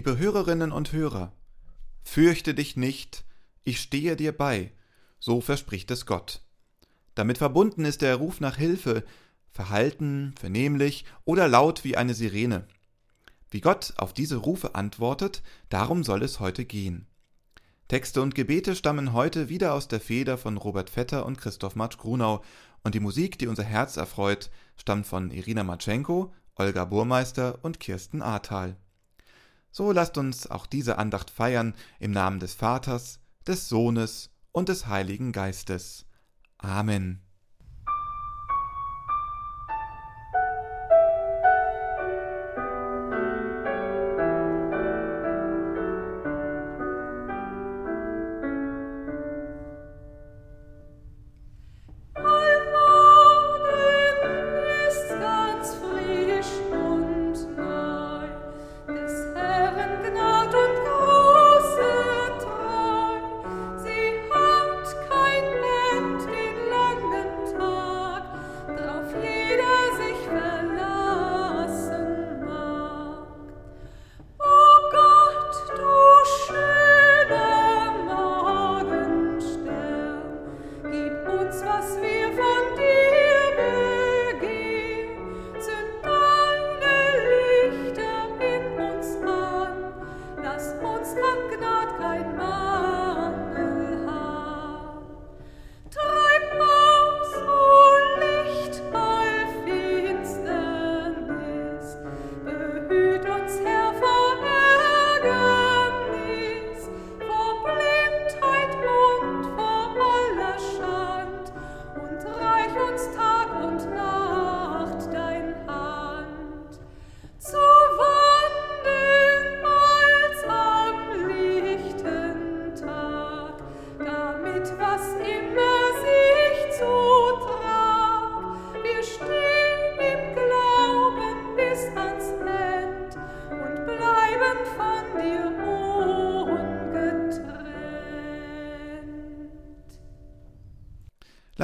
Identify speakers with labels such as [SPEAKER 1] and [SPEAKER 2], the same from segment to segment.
[SPEAKER 1] Liebe Hörerinnen und Hörer, fürchte dich nicht, ich stehe dir bei, so verspricht es Gott. Damit verbunden ist der Ruf nach Hilfe, verhalten, vernehmlich oder laut wie eine Sirene. Wie Gott auf diese Rufe antwortet, darum soll es heute gehen. Texte und Gebete stammen heute wieder aus der Feder von Robert Vetter und Christoph Matsch Grunau und die Musik, die unser Herz erfreut, stammt von Irina Matschenko, Olga Burmeister und Kirsten Ahrtal. So lasst uns auch diese Andacht feiern im Namen des Vaters, des Sohnes und des Heiligen Geistes. Amen.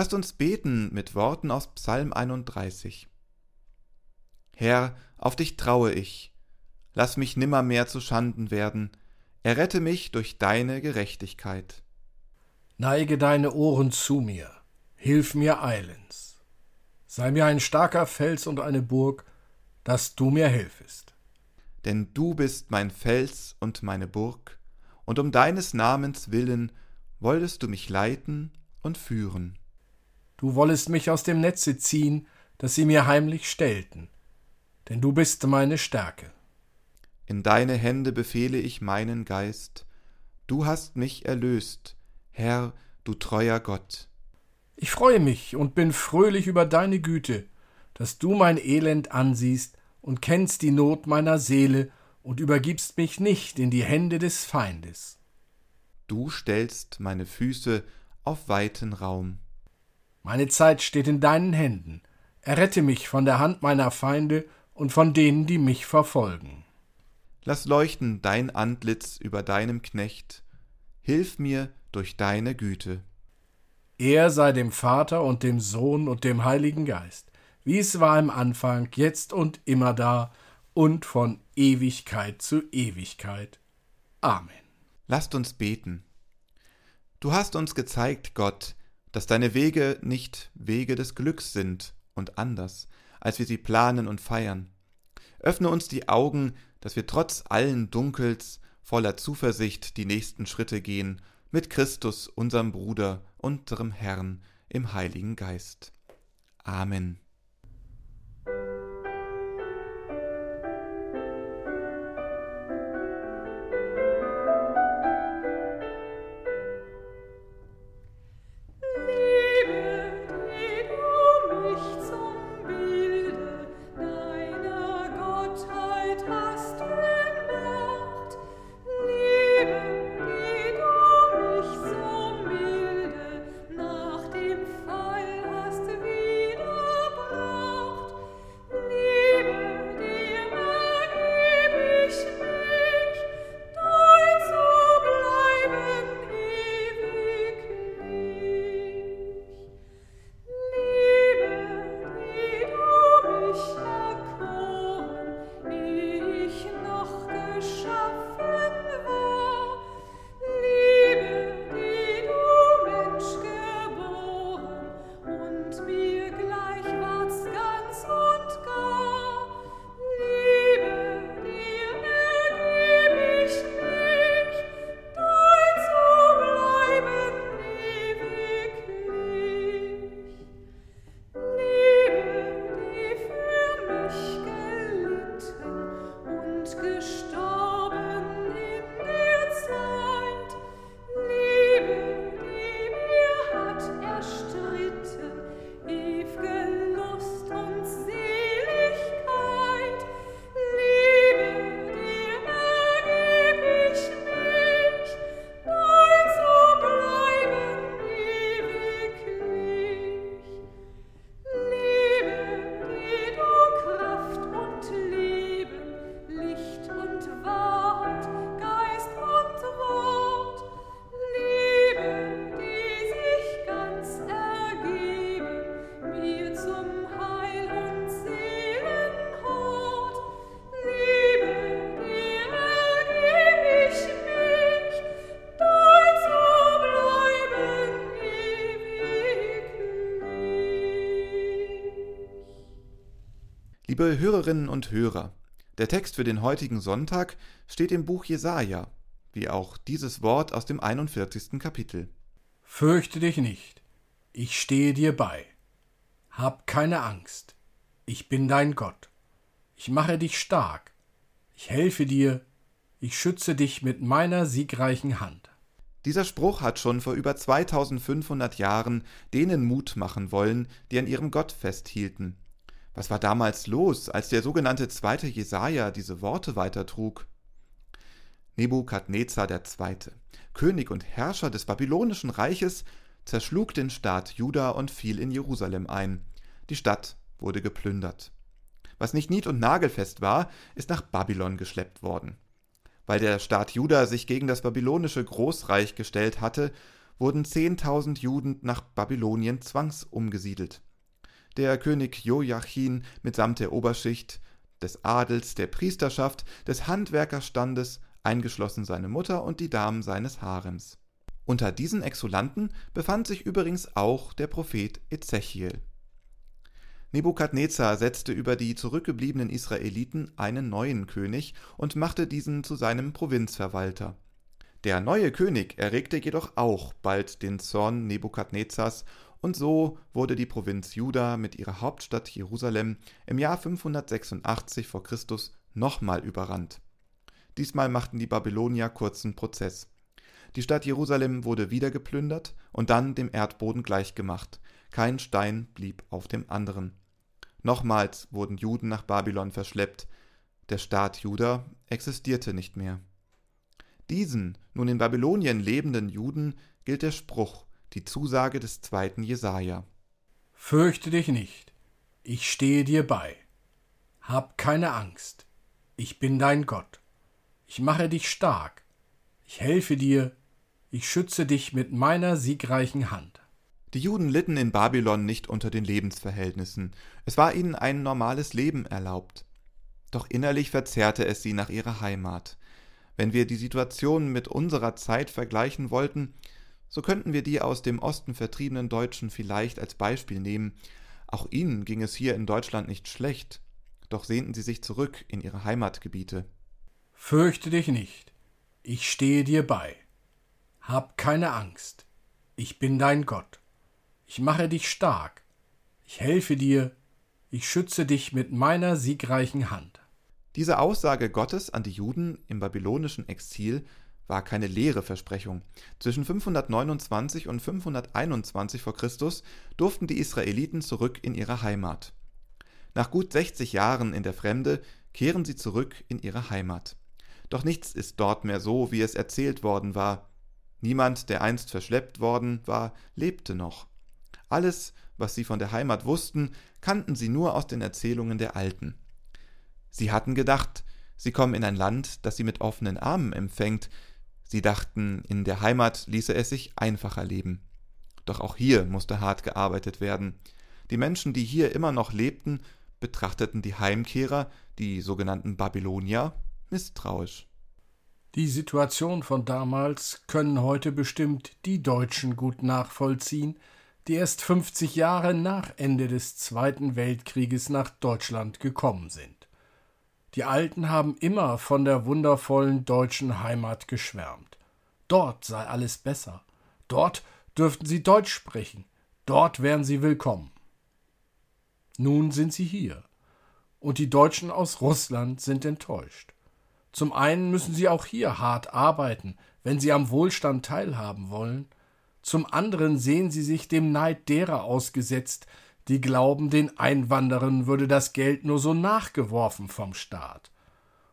[SPEAKER 1] Lasst uns beten mit Worten aus Psalm 31. Herr, auf dich traue ich, lass mich nimmermehr zu Schanden werden, errette mich durch deine Gerechtigkeit.
[SPEAKER 2] Neige deine Ohren zu mir, hilf mir eilends. Sei mir ein starker Fels und eine Burg, dass du mir hilfest.
[SPEAKER 1] Denn du bist mein Fels und meine Burg, und um deines Namens willen wolltest du mich leiten und führen.
[SPEAKER 2] Du wollest mich aus dem Netze ziehen, das sie mir heimlich stellten, denn du bist meine Stärke.
[SPEAKER 1] In deine Hände befehle ich meinen Geist, du hast mich erlöst, Herr, du treuer Gott.
[SPEAKER 2] Ich freue mich und bin fröhlich über deine Güte, dass du mein Elend ansiehst und kennst die Not meiner Seele und übergibst mich nicht in die Hände des Feindes.
[SPEAKER 1] Du stellst meine Füße auf weiten Raum.
[SPEAKER 2] Meine Zeit steht in deinen Händen. Errette mich von der Hand meiner Feinde und von denen, die mich verfolgen.
[SPEAKER 1] Lass leuchten dein Antlitz über deinem Knecht. Hilf mir durch deine Güte.
[SPEAKER 2] Er sei dem Vater und dem Sohn und dem Heiligen Geist, wie es war im Anfang, jetzt und immer da und von Ewigkeit zu Ewigkeit. Amen.
[SPEAKER 1] Lasst uns beten. Du hast uns gezeigt, Gott, dass deine Wege nicht Wege des Glücks sind und anders, als wir sie planen und feiern. Öffne uns die Augen, dass wir trotz allen Dunkels voller Zuversicht die nächsten Schritte gehen, mit Christus, unserem Bruder, unserem Herrn, im Heiligen Geist. Amen. Liebe Hörerinnen und Hörer, der Text für den heutigen Sonntag steht im Buch Jesaja, wie auch dieses Wort aus dem 41. Kapitel.
[SPEAKER 2] Fürchte dich nicht, ich stehe dir bei. Hab keine Angst, ich bin dein Gott. Ich mache dich stark, ich helfe dir, ich schütze dich mit meiner siegreichen Hand.
[SPEAKER 1] Dieser Spruch hat schon vor über 2500 Jahren denen Mut machen wollen, die an ihrem Gott festhielten. Was war damals los, als der sogenannte zweite Jesaja diese Worte weitertrug? Nebukadnezar II., König und Herrscher des babylonischen Reiches, zerschlug den Staat Juda und fiel in Jerusalem ein. Die Stadt wurde geplündert. Was nicht nied- und nagelfest war, ist nach Babylon geschleppt worden. Weil der Staat Juda sich gegen das babylonische Großreich gestellt hatte, wurden zehntausend Juden nach Babylonien zwangsumgesiedelt der König Joachim mitsamt der Oberschicht, des Adels, der Priesterschaft, des Handwerkerstandes, eingeschlossen seine Mutter und die Damen seines Harems. Unter diesen Exulanten befand sich übrigens auch der Prophet Ezechiel. Nebukadnezar setzte über die zurückgebliebenen Israeliten einen neuen König und machte diesen zu seinem Provinzverwalter. Der neue König erregte jedoch auch bald den Zorn Nebukadnezars und so wurde die Provinz Juda mit ihrer Hauptstadt Jerusalem im Jahr 586 v. Chr. nochmal überrannt. Diesmal machten die Babylonier kurzen Prozess. Die Stadt Jerusalem wurde wieder geplündert und dann dem Erdboden gleichgemacht. Kein Stein blieb auf dem anderen. Nochmals wurden Juden nach Babylon verschleppt. Der Staat Juda existierte nicht mehr. Diesen nun in Babylonien lebenden Juden gilt der Spruch, die Zusage des zweiten Jesaja.
[SPEAKER 2] Fürchte dich nicht, ich stehe dir bei. Hab keine Angst, ich bin dein Gott. Ich mache dich stark, ich helfe dir, ich schütze dich mit meiner siegreichen Hand.
[SPEAKER 1] Die Juden litten in Babylon nicht unter den Lebensverhältnissen. Es war ihnen ein normales Leben erlaubt. Doch innerlich verzerrte es sie nach ihrer Heimat. Wenn wir die Situation mit unserer Zeit vergleichen wollten, so könnten wir die aus dem Osten vertriebenen Deutschen vielleicht als Beispiel nehmen. Auch ihnen ging es hier in Deutschland nicht schlecht, doch sehnten sie sich zurück in ihre Heimatgebiete.
[SPEAKER 2] Fürchte dich nicht, ich stehe dir bei. Hab keine Angst, ich bin dein Gott. Ich mache dich stark, ich helfe dir, ich schütze dich mit meiner siegreichen Hand.
[SPEAKER 1] Diese Aussage Gottes an die Juden im babylonischen Exil war keine leere Versprechung. Zwischen 529 und 521 v. Chr. durften die Israeliten zurück in ihre Heimat. Nach gut 60 Jahren in der Fremde kehren sie zurück in ihre Heimat. Doch nichts ist dort mehr so, wie es erzählt worden war. Niemand, der einst verschleppt worden war, lebte noch. Alles, was sie von der Heimat wussten, kannten sie nur aus den Erzählungen der Alten. Sie hatten gedacht, sie kommen in ein Land, das sie mit offenen Armen empfängt, Sie dachten, in der Heimat ließe es sich einfacher leben. Doch auch hier musste hart gearbeitet werden. Die Menschen, die hier immer noch lebten, betrachteten die Heimkehrer, die sogenannten Babylonier, misstrauisch.
[SPEAKER 2] Die Situation von damals können heute bestimmt die Deutschen gut nachvollziehen, die erst 50 Jahre nach Ende des Zweiten Weltkrieges nach Deutschland gekommen sind. Die Alten haben immer von der wundervollen deutschen Heimat geschwärmt. Dort sei alles besser. Dort dürften sie Deutsch sprechen. Dort wären sie willkommen. Nun sind sie hier. Und die Deutschen aus Russland sind enttäuscht. Zum einen müssen sie auch hier hart arbeiten, wenn sie am Wohlstand teilhaben wollen. Zum anderen sehen sie sich dem Neid derer ausgesetzt, die glauben, den Einwanderern würde das Geld nur so nachgeworfen vom Staat.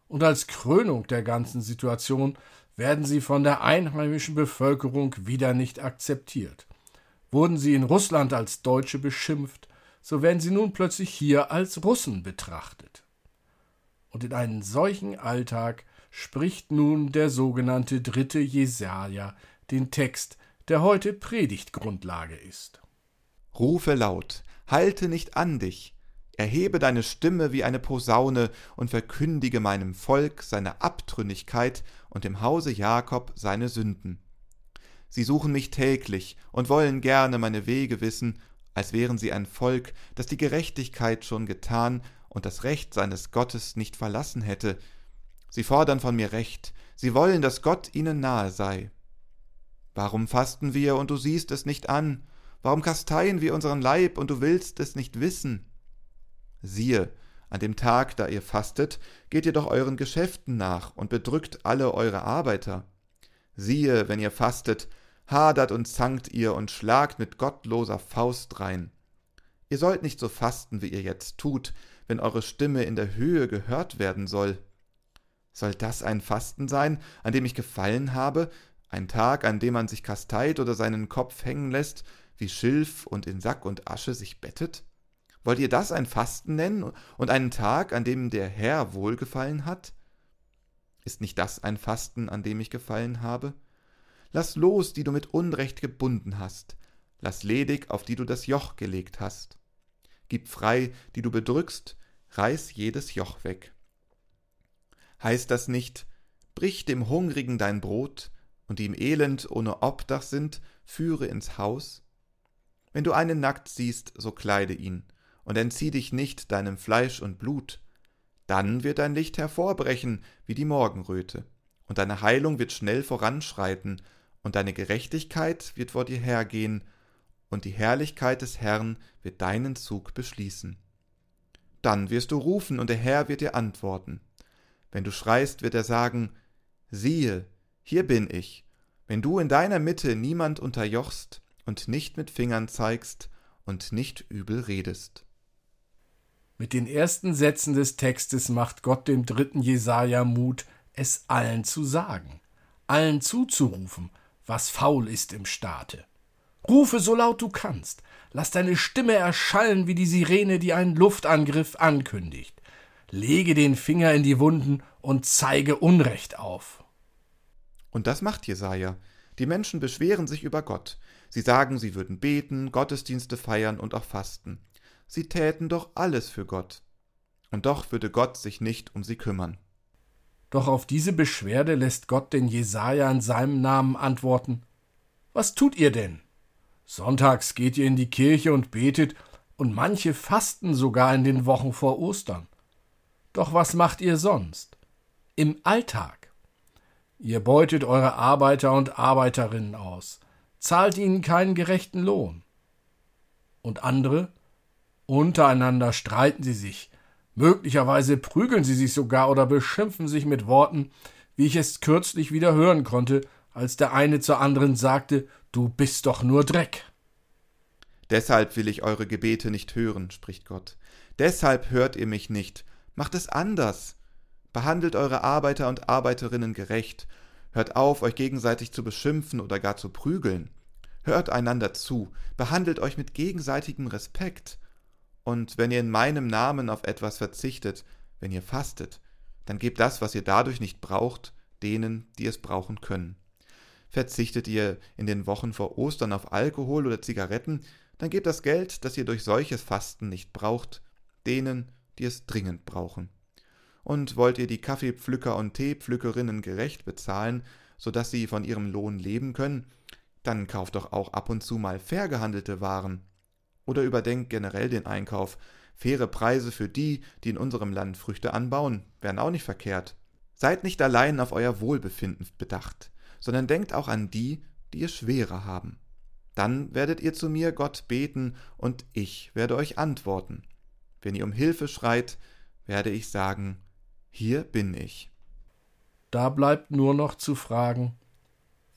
[SPEAKER 2] Und als Krönung der ganzen Situation werden sie von der einheimischen Bevölkerung wieder nicht akzeptiert. Wurden sie in Russland als Deutsche beschimpft, so werden sie nun plötzlich hier als Russen betrachtet. Und in einen solchen Alltag spricht nun der sogenannte dritte Jesaja den Text, der heute Predigtgrundlage ist.
[SPEAKER 1] Rufe laut, halte nicht an dich, erhebe deine Stimme wie eine Posaune und verkündige meinem Volk seine Abtrünnigkeit und dem Hause Jakob seine Sünden. Sie suchen mich täglich und wollen gerne meine Wege wissen, als wären sie ein Volk, das die Gerechtigkeit schon getan und das Recht seines Gottes nicht verlassen hätte. Sie fordern von mir Recht, sie wollen, dass Gott ihnen nahe sei. Warum fasten wir, und du siehst es nicht an? Warum kasteien wir unseren Leib, und du willst es nicht wissen? Siehe, an dem Tag, da ihr fastet, geht ihr doch euren Geschäften nach und bedrückt alle eure Arbeiter. Siehe, wenn ihr fastet, hadert und zankt ihr und schlagt mit gottloser Faust rein. Ihr sollt nicht so fasten, wie ihr jetzt tut, wenn eure Stimme in der Höhe gehört werden soll. Soll das ein Fasten sein, an dem ich gefallen habe, ein Tag, an dem man sich kasteit oder seinen Kopf hängen lässt, wie Schilf und in Sack und Asche sich bettet? Wollt ihr das ein Fasten nennen und einen Tag, an dem der Herr wohlgefallen hat? Ist nicht das ein Fasten, an dem ich gefallen habe? Lass los, die du mit Unrecht gebunden hast, lass ledig, auf die du das Joch gelegt hast. Gib frei, die du bedrückst, reiß jedes Joch weg. Heißt das nicht, brich dem Hungrigen dein Brot, und die im Elend ohne Obdach sind, führe ins Haus? Wenn du einen nackt siehst, so kleide ihn, und entzieh dich nicht deinem Fleisch und Blut, dann wird dein Licht hervorbrechen wie die Morgenröte, und deine Heilung wird schnell voranschreiten, und deine Gerechtigkeit wird vor dir hergehen, und die Herrlichkeit des Herrn wird deinen Zug beschließen. Dann wirst du rufen, und der Herr wird dir antworten. Wenn du schreist, wird er sagen, siehe, hier bin ich. Wenn du in deiner Mitte niemand unterjochst und nicht mit Fingern zeigst und nicht übel redest.
[SPEAKER 2] Mit den ersten Sätzen des Textes macht Gott dem dritten Jesaja Mut, es allen zu sagen, allen zuzurufen, was faul ist im Staate. Rufe so laut du kannst, lass deine Stimme erschallen wie die Sirene, die einen Luftangriff ankündigt. Lege den Finger in die Wunden und zeige Unrecht auf.
[SPEAKER 1] Und das macht Jesaja. Die Menschen beschweren sich über Gott. Sie sagen, sie würden beten, Gottesdienste feiern und auch fasten sie täten doch alles für Gott. Und doch würde Gott sich nicht um sie kümmern.
[SPEAKER 2] Doch auf diese Beschwerde lässt Gott den Jesaja in seinem Namen antworten: Was tut ihr denn? Sonntags geht ihr in die Kirche und betet, und manche fasten sogar in den Wochen vor Ostern. Doch was macht ihr sonst? Im Alltag. Ihr beutet eure Arbeiter und Arbeiterinnen aus, zahlt ihnen keinen gerechten Lohn. Und andere Untereinander streiten sie sich. Möglicherweise prügeln sie sich sogar oder beschimpfen sich mit Worten, wie ich es kürzlich wieder hören konnte, als der eine zur anderen sagte, du bist doch nur Dreck.
[SPEAKER 1] Deshalb will ich eure Gebete nicht hören, spricht Gott. Deshalb hört ihr mich nicht. Macht es anders. Behandelt eure Arbeiter und Arbeiterinnen gerecht. Hört auf, euch gegenseitig zu beschimpfen oder gar zu prügeln. Hört einander zu. Behandelt euch mit gegenseitigem Respekt. Und wenn ihr in meinem Namen auf etwas verzichtet, wenn ihr fastet, dann gebt das, was ihr dadurch nicht braucht, denen, die es brauchen können. Verzichtet ihr in den Wochen vor Ostern auf Alkohol oder Zigaretten, dann gebt das Geld, das ihr durch solches Fasten nicht braucht, denen, die es dringend brauchen. Und wollt ihr die Kaffeepflücker und Teepflückerinnen gerecht bezahlen, so dass sie von ihrem Lohn leben können, dann kauft doch auch ab und zu mal fair gehandelte Waren oder überdenkt generell den Einkauf. Faire Preise für die, die in unserem Land Früchte anbauen, wären auch nicht verkehrt. Seid nicht allein auf euer Wohlbefinden bedacht, sondern denkt auch an die, die es schwerer haben. Dann werdet ihr zu mir Gott beten, und ich werde euch antworten. Wenn ihr um Hilfe schreit, werde ich sagen, hier bin ich.
[SPEAKER 2] Da bleibt nur noch zu fragen,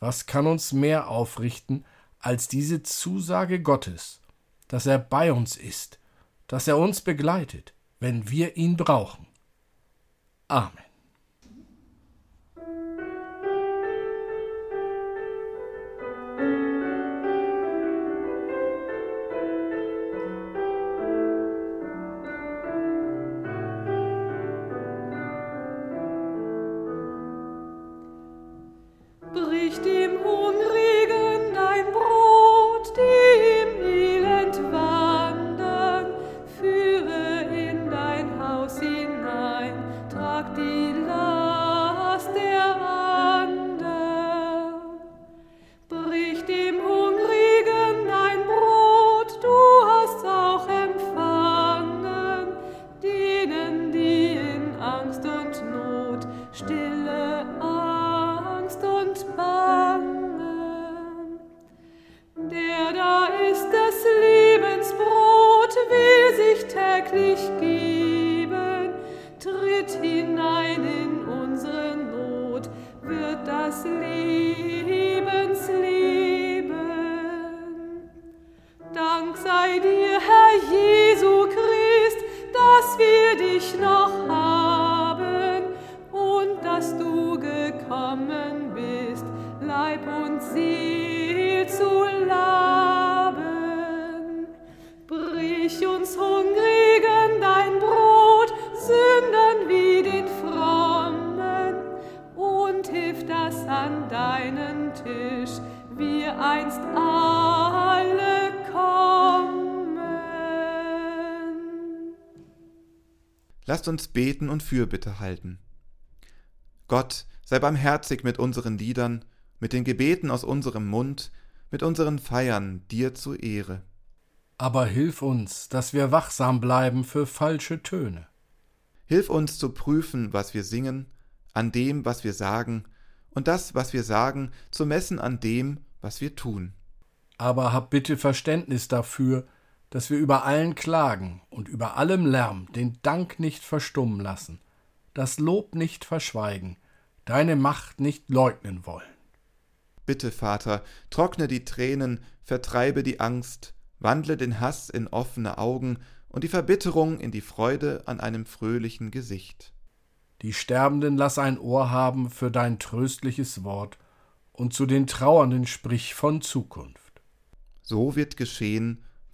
[SPEAKER 2] was kann uns mehr aufrichten als diese Zusage Gottes, dass er bei uns ist, dass er uns begleitet, wenn wir ihn brauchen. Amen.
[SPEAKER 3] Christ
[SPEAKER 1] Lasst uns beten und Fürbitte halten. Gott, sei barmherzig mit unseren Liedern, mit den Gebeten aus unserem Mund, mit unseren Feiern dir zu Ehre.
[SPEAKER 2] Aber hilf uns, dass wir wachsam bleiben für falsche Töne.
[SPEAKER 1] Hilf uns zu prüfen, was wir singen, an dem, was wir sagen, und das, was wir sagen, zu messen an dem, was wir tun.
[SPEAKER 2] Aber hab bitte Verständnis dafür, dass wir über allen Klagen und über allem Lärm den Dank nicht verstummen lassen, das Lob nicht verschweigen, deine Macht nicht leugnen wollen.
[SPEAKER 1] Bitte, Vater, trockne die Tränen, vertreibe die Angst, wandle den Hass in offene Augen und die Verbitterung in die Freude an einem fröhlichen Gesicht.
[SPEAKER 2] Die Sterbenden lass ein Ohr haben für dein tröstliches Wort, und zu den Trauernden sprich von Zukunft.
[SPEAKER 1] So wird geschehen,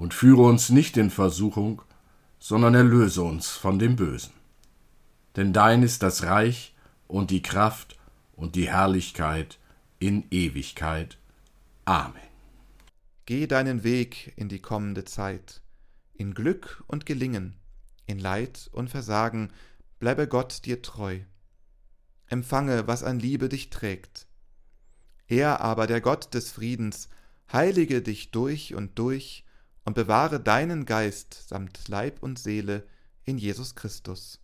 [SPEAKER 4] Und führe uns nicht in Versuchung, sondern erlöse uns von dem Bösen. Denn dein ist das Reich und die Kraft und die Herrlichkeit in Ewigkeit. Amen.
[SPEAKER 1] Geh deinen Weg in die kommende Zeit, in Glück und Gelingen, in Leid und Versagen, bleibe Gott dir treu empfange, was an Liebe dich trägt. Er aber, der Gott des Friedens, heilige dich durch und durch und bewahre deinen Geist samt Leib und Seele in Jesus Christus.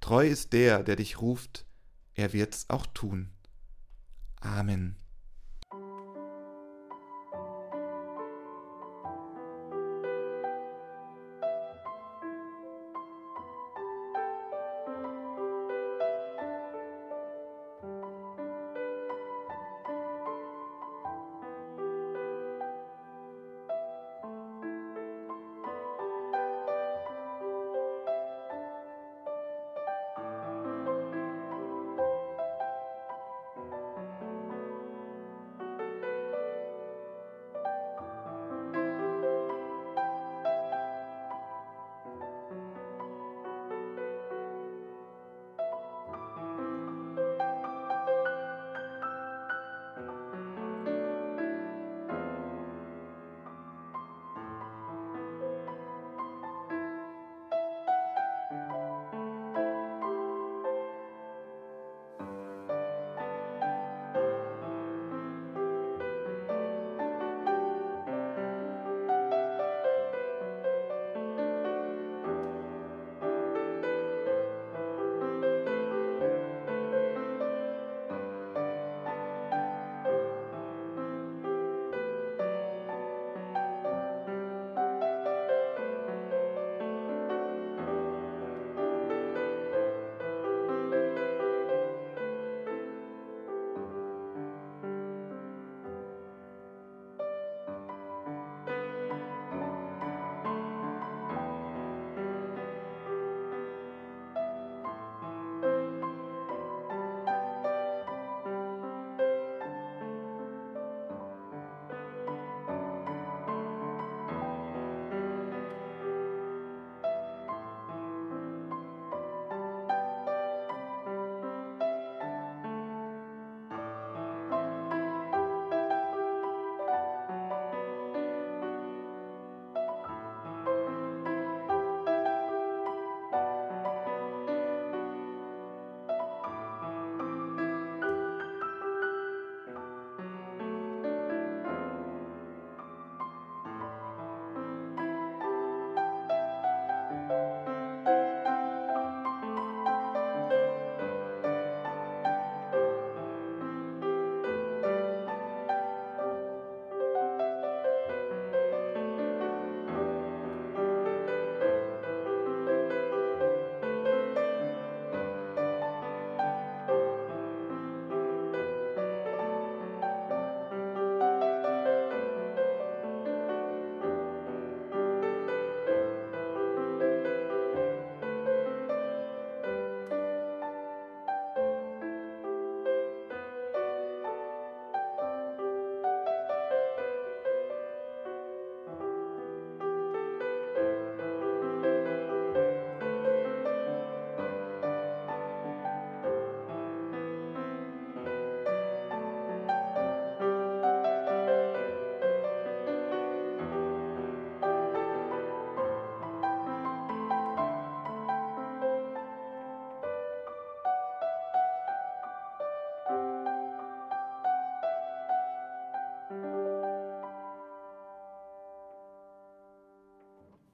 [SPEAKER 1] Treu ist der, der dich ruft, er wird's auch tun. Amen.